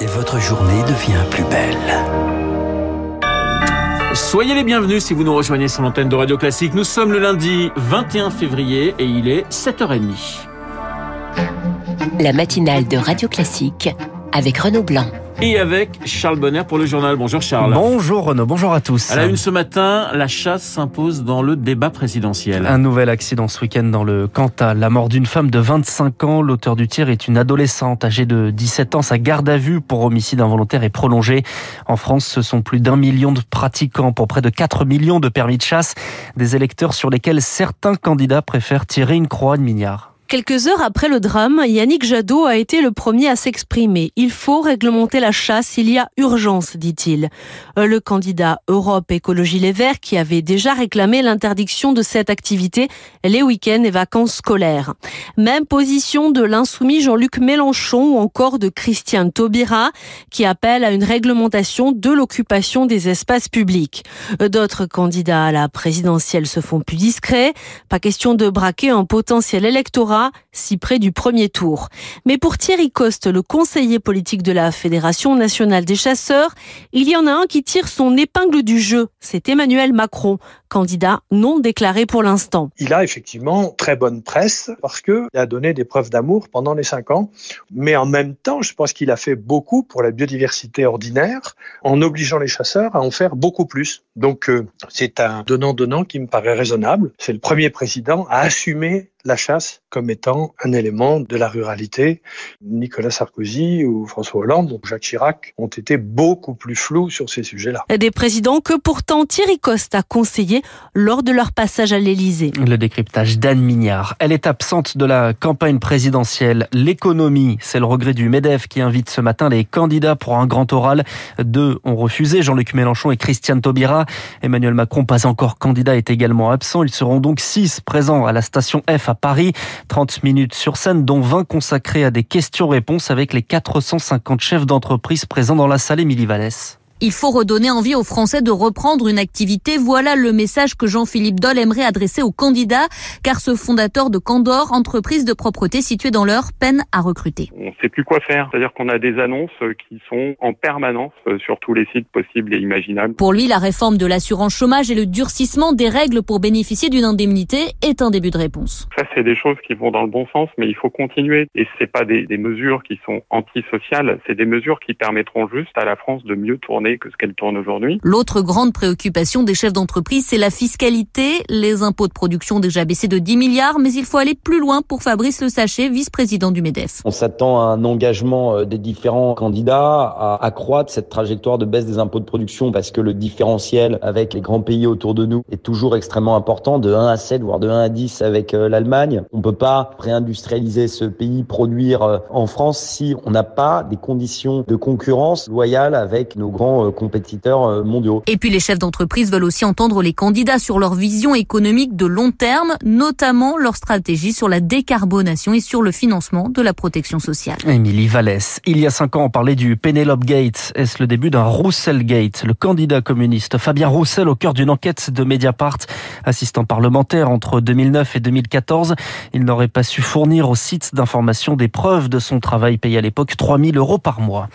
et votre journée devient plus belle. Soyez les bienvenus si vous nous rejoignez sur l'antenne de Radio Classique. Nous sommes le lundi 21 février et il est 7h30. La matinale de Radio Classique avec Renaud Blanc et avec Charles Bonner pour le journal. Bonjour Charles. Bonjour Renaud, bonjour à tous. À la une ce matin, la chasse s'impose dans le débat présidentiel. Un nouvel accident ce week-end dans le Cantal. La mort d'une femme de 25 ans. L'auteur du tir est une adolescente âgée de 17 ans. Sa garde à vue pour homicide involontaire est prolongée. En France, ce sont plus d'un million de pratiquants pour près de 4 millions de permis de chasse. Des électeurs sur lesquels certains candidats préfèrent tirer une croix de mignard. Quelques heures après le drame, Yannick Jadot a été le premier à s'exprimer. Il faut réglementer la chasse, il y a urgence, dit-il. Euh, le candidat Europe Écologie Les Verts, qui avait déjà réclamé l'interdiction de cette activité les week-ends et vacances scolaires. Même position de l'insoumis Jean-Luc Mélenchon ou encore de Christiane Taubira, qui appelle à une réglementation de l'occupation des espaces publics. Euh, d'autres candidats à la présidentielle se font plus discrets. Pas question de braquer un potentiel électorat si près du premier tour. Mais pour Thierry Coste, le conseiller politique de la Fédération nationale des chasseurs, il y en a un qui tire son épingle du jeu. C'est Emmanuel Macron, candidat non déclaré pour l'instant. Il a effectivement très bonne presse parce qu'il a donné des preuves d'amour pendant les cinq ans. Mais en même temps, je pense qu'il a fait beaucoup pour la biodiversité ordinaire en obligeant les chasseurs à en faire beaucoup plus. Donc euh, c'est un donnant-donnant qui me paraît raisonnable. C'est le premier président à assumer la chasse comme étant un élément de la ruralité. Nicolas Sarkozy ou François Hollande ou Jacques Chirac ont été beaucoup plus flous sur ces sujets-là. Des présidents que pourtant Thierry Coste a conseillé lors de leur passage à l'Élysée. Le décryptage d'Anne Mignard. Elle est absente de la campagne présidentielle. L'économie, c'est le regret du MEDEF qui invite ce matin les candidats pour un grand oral. Deux ont refusé, Jean-Luc Mélenchon et Christiane Taubira. Emmanuel Macron, pas encore candidat, est également absent. Ils seront donc six présents à la station F à Paris. 30 minutes sur scène, dont 20 consacrées à des questions-réponses avec les 450 chefs d'entreprise présents dans la salle Émilie Vallès. Il faut redonner envie aux Français de reprendre une activité. Voilà le message que Jean-Philippe Doll aimerait adresser aux candidats, car ce fondateur de Candor, entreprise de propreté située dans l'heure, peine à recruter. On ne sait plus quoi faire. C'est-à-dire qu'on a des annonces qui sont en permanence euh, sur tous les sites possibles et imaginables. Pour lui, la réforme de l'assurance chômage et le durcissement des règles pour bénéficier d'une indemnité est un début de réponse. Ça, c'est des choses qui vont dans le bon sens, mais il faut continuer. Et c'est pas des, des mesures qui sont antisociales, c'est des mesures qui permettront juste à la France de mieux tourner que ce qu'elle tourne aujourd'hui. L'autre grande préoccupation des chefs d'entreprise, c'est la fiscalité. Les impôts de production déjà baissé de 10 milliards, mais il faut aller plus loin pour Fabrice Le Sachet, vice-président du MEDEF. On s'attend à un engagement euh, des différents candidats à accroître cette trajectoire de baisse des impôts de production parce que le différentiel avec les grands pays autour de nous est toujours extrêmement important, de 1 à 7, voire de 1 à 10 avec euh, l'Allemagne. On peut pas réindustrialiser ce pays, produire euh, en France si on n'a pas des conditions de concurrence loyales avec nos grands euh, compétiteurs euh, mondiaux. Et puis les chefs d'entreprise veulent aussi entendre les candidats sur leur vision économique de long terme, notamment leur stratégie sur la décarbonation et sur le financement de la protection sociale. Émilie Vallès, il y a cinq ans, on parlait du Penelope Gate. Est-ce le début d'un Roussel Gate Le candidat communiste? Fabien Roussel, au cœur d'une enquête de Mediapart, assistant parlementaire entre 2009 et 2014, il n'aurait pas su fournir au site d'information des preuves de son travail payé à l'époque 3000 euros par mois.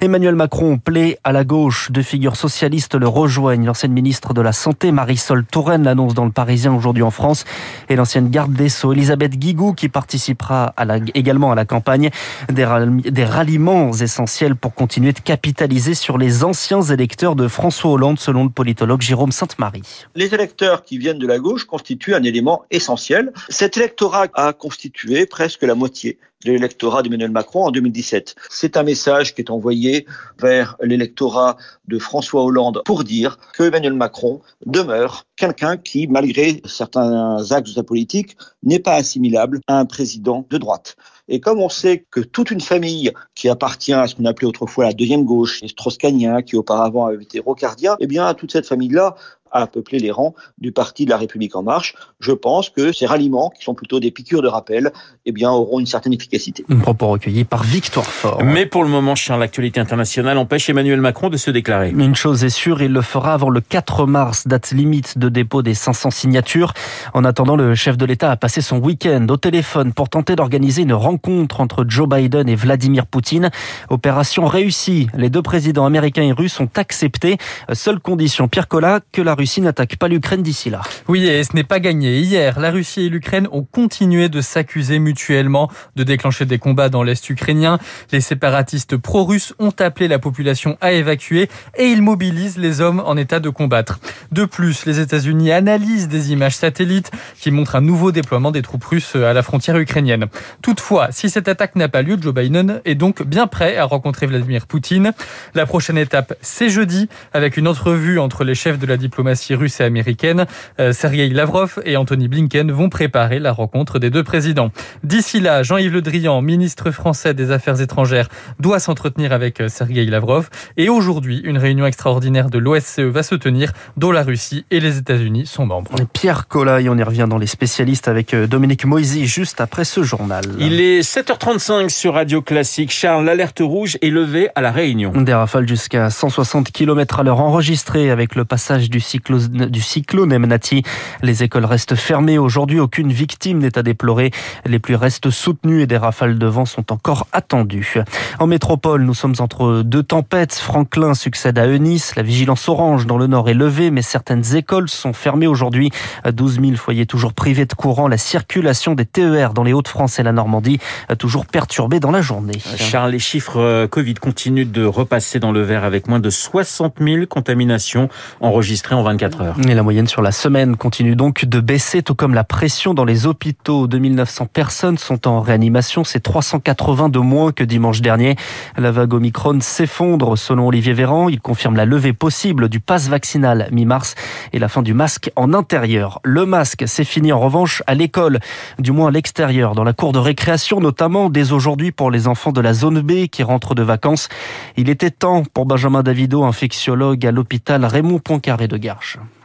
Emmanuel Macron plaît à la gauche deux figures socialistes le rejoignent. L'ancienne ministre de la Santé, Marisol Touraine, l'annonce dans le Parisien aujourd'hui en France. Et l'ancienne garde des Sceaux, Elisabeth Guigou, qui participera également à la campagne. Des, des ralliements essentiels pour continuer de capitaliser sur les anciens électeurs de François Hollande, selon le politologue Jérôme Sainte-Marie. Les électeurs qui viennent de la gauche constituent un élément essentiel. Cet électorat a constitué presque la moitié de l'électorat d'Emmanuel Macron en 2017. C'est un message qui est envoyé vers l'électorat de François Hollande pour dire que Emmanuel Macron demeure quelqu'un qui, malgré certains axes de sa politique, n'est pas assimilable à un président de droite. Et comme on sait que toute une famille qui appartient à ce qu'on appelait autrefois la deuxième gauche, les strauss qui auparavant avaient été rocardiens, eh bien, toute cette famille-là à peupler les rangs du parti de la République en marche. Je pense que ces ralliements, qui sont plutôt des piqûres de rappel, eh bien, auront une certaine efficacité. Un propos recueilli par Victoire Fort. Mais pour le moment, cher, l'actualité internationale empêche Emmanuel Macron de se déclarer. Une chose est sûre, il le fera avant le 4 mars, date limite de dépôt des 500 signatures. En attendant, le chef de l'État a passé son week-end au téléphone pour tenter d'organiser une rencontre rencontre entre Joe Biden et Vladimir Poutine. Opération réussie. Les deux présidents américains et russes ont accepté. Seule condition, Pierre Collat, que la Russie n'attaque pas l'Ukraine d'ici là. Oui, et ce n'est pas gagné. Hier, la Russie et l'Ukraine ont continué de s'accuser mutuellement de déclencher des combats dans l'Est ukrainien. Les séparatistes pro-russes ont appelé la population à évacuer et ils mobilisent les hommes en état de combattre. De plus, les États-Unis analysent des images satellites qui montrent un nouveau déploiement des troupes russes à la frontière ukrainienne. Toutefois, si cette attaque n'a pas lieu, Joe Biden est donc bien prêt à rencontrer Vladimir Poutine. La prochaine étape, c'est jeudi, avec une entrevue entre les chefs de la diplomatie russe et américaine. Euh, Sergei Lavrov et Anthony Blinken vont préparer la rencontre des deux présidents. D'ici là, Jean-Yves Le Drian, ministre français des Affaires étrangères, doit s'entretenir avec euh, Sergei Lavrov. Et aujourd'hui, une réunion extraordinaire de l'OSCE va se tenir, dont la Russie et les États-Unis sont membres. Pierre Collat, on y revient dans les spécialistes avec euh, Dominique Moisy juste après ce journal. Il est 7h35 sur Radio Classique. Charles, l'alerte rouge est levée à la Réunion. Des rafales jusqu'à 160 km à l'heure enregistrées avec le passage du cyclone, du cyclone Emnati. Les écoles restent fermées aujourd'hui. Aucune victime n'est à déplorer. Les pluies restent soutenues et des rafales de vent sont encore attendues. En métropole, nous sommes entre deux tempêtes. Franklin succède à Eunice. La vigilance orange dans le nord est levée, mais certaines écoles sont fermées aujourd'hui. 12 000 foyers toujours privés de courant. La circulation des TER dans les Hauts-de-France et la Normandie toujours perturbée dans la journée. Charles, les chiffres euh, Covid continuent de repasser dans le vert avec moins de 60 000 contaminations enregistrées en 24 heures. Et la moyenne sur la semaine continue donc de baisser, tout comme la pression dans les hôpitaux. 2900 personnes sont en réanimation, c'est 380 de moins que dimanche dernier. La vague Omicron s'effondre selon Olivier Véran. Il confirme la levée possible du pass vaccinal mi-mars et la fin du masque en intérieur. Le masque, c'est fini en revanche à l'école, du moins à l'extérieur, dans la cour de récréation notamment dès aujourd'hui pour les enfants de la zone B qui rentrent de vacances. Il était temps pour Benjamin Davido, infectiologue à l'hôpital Raymond Poincaré de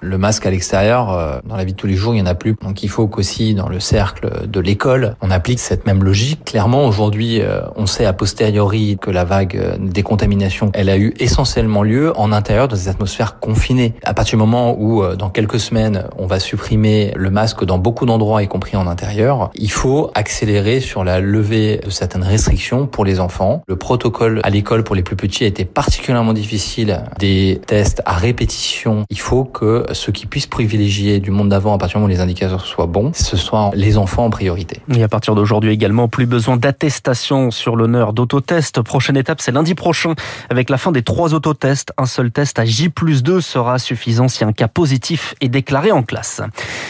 Le masque à l'extérieur, euh, dans la vie de tous les jours, il n'y en a plus. Donc il faut qu'aussi dans le cercle de l'école, on applique cette même logique. Clairement, aujourd'hui, euh, on sait a posteriori que la vague euh, des contaminations, elle a eu essentiellement lieu en intérieur dans des atmosphères confinées. À partir du moment où, dans quelques semaines, on va supprimer le masque dans beaucoup d'endroits, y compris en intérieur, il faut accélérer sur la levée de certaines restrictions pour les enfants. Le protocole à l'école pour les plus petits a été particulièrement difficile. Des tests à répétition. Il faut que ceux qui puissent privilégier du monde d'avant à partir du moment où les indicateurs soient bons, ce soient les enfants en priorité. Et à partir d'aujourd'hui également, plus besoin d'attestation sur l'honneur d'autotest. Prochaine étape, c'est lundi prochain avec la fin des trois autotests. Un seul test à J plus 2 sera suffisant si un cas positif est déclaré en classe.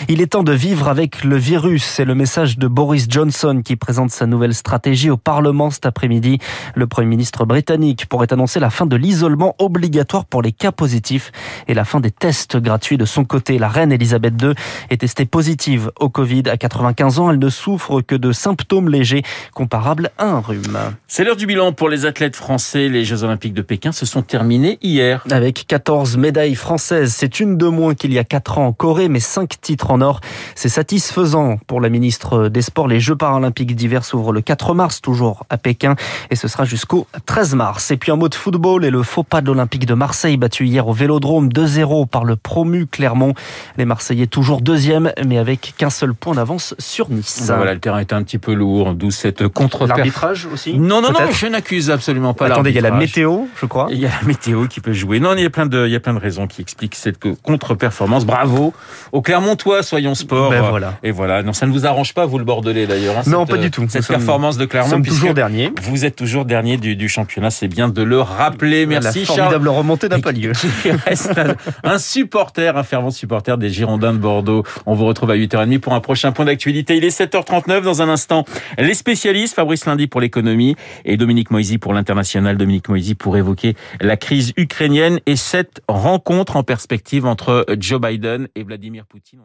Il est temps de vivre avec le virus. C'est le message de Boris Johnson qui présente sa nouvelle stratégie au Parlement cet après-midi. Le Premier ministre britannique pourrait annoncer la fin de l'isolement obligatoire pour les cas positifs et la fin des tests gratuits de son côté. La reine Elisabeth II est testée positive au Covid. À 95 ans, elle ne souffre que de symptômes légers comparables à un rhume. C'est l'heure du bilan pour les athlètes français. Les Jeux Olympiques de Pékin se sont terminés hier. Avec 14 médailles françaises, c'est une de moins qu'il y a 4 ans en Corée, mais 5 titres en or. C'est satisfaisant pour la ministre des Sports. Les Jeux paralympiques d'hiver s'ouvrent le 4 mars, toujours à Pékin, et ce sera jusqu'au 13 mars. Et puis un mot de football et le faux pas de l'Olympique de Marseille, battu hier au Vélodrome 2-0 par le promu Clermont. Les Marseillais toujours deuxième, mais avec qu'un seul point d'avance sur Nice. Ben voilà, le terrain est un petit peu lourd, d'où cette contre L'arbitrage aussi Non, non, non, je n'accuse absolument pas Attendez, il y a la météo, je crois. Il y a la météo qui peut jouer. Non, il y a plein de, il y a plein de raisons qui expliquent cette contre-performance. Bravo au Clermontois, soyons sport. Ben voilà. Et voilà. Non, ça ne vous arrange pas, vous le Bordelais d'ailleurs. Hein, non, cette, pas du tout. Cette Nous performance sommes, de Clermont. Nous sommes toujours dernier. Vous êtes toujours dernier du, du championnat. C'est bien de le rappeler. Merci, La formidable remontée n'a pas lieu. Qui reste un, un supporter, un fervent supporter des Girondins de Bordeaux. On vous retrouve à 8h30 pour un prochain point d'actualité. Il est 7h39 dans un instant. Les spécialistes, Fabrice Lundi pour l'économie et Dominique Moisy pour l'international. Dominique Moisy pour évoquer la crise ukrainienne et cette rencontre en perspective entre Joe Biden et Vladimir Poutine.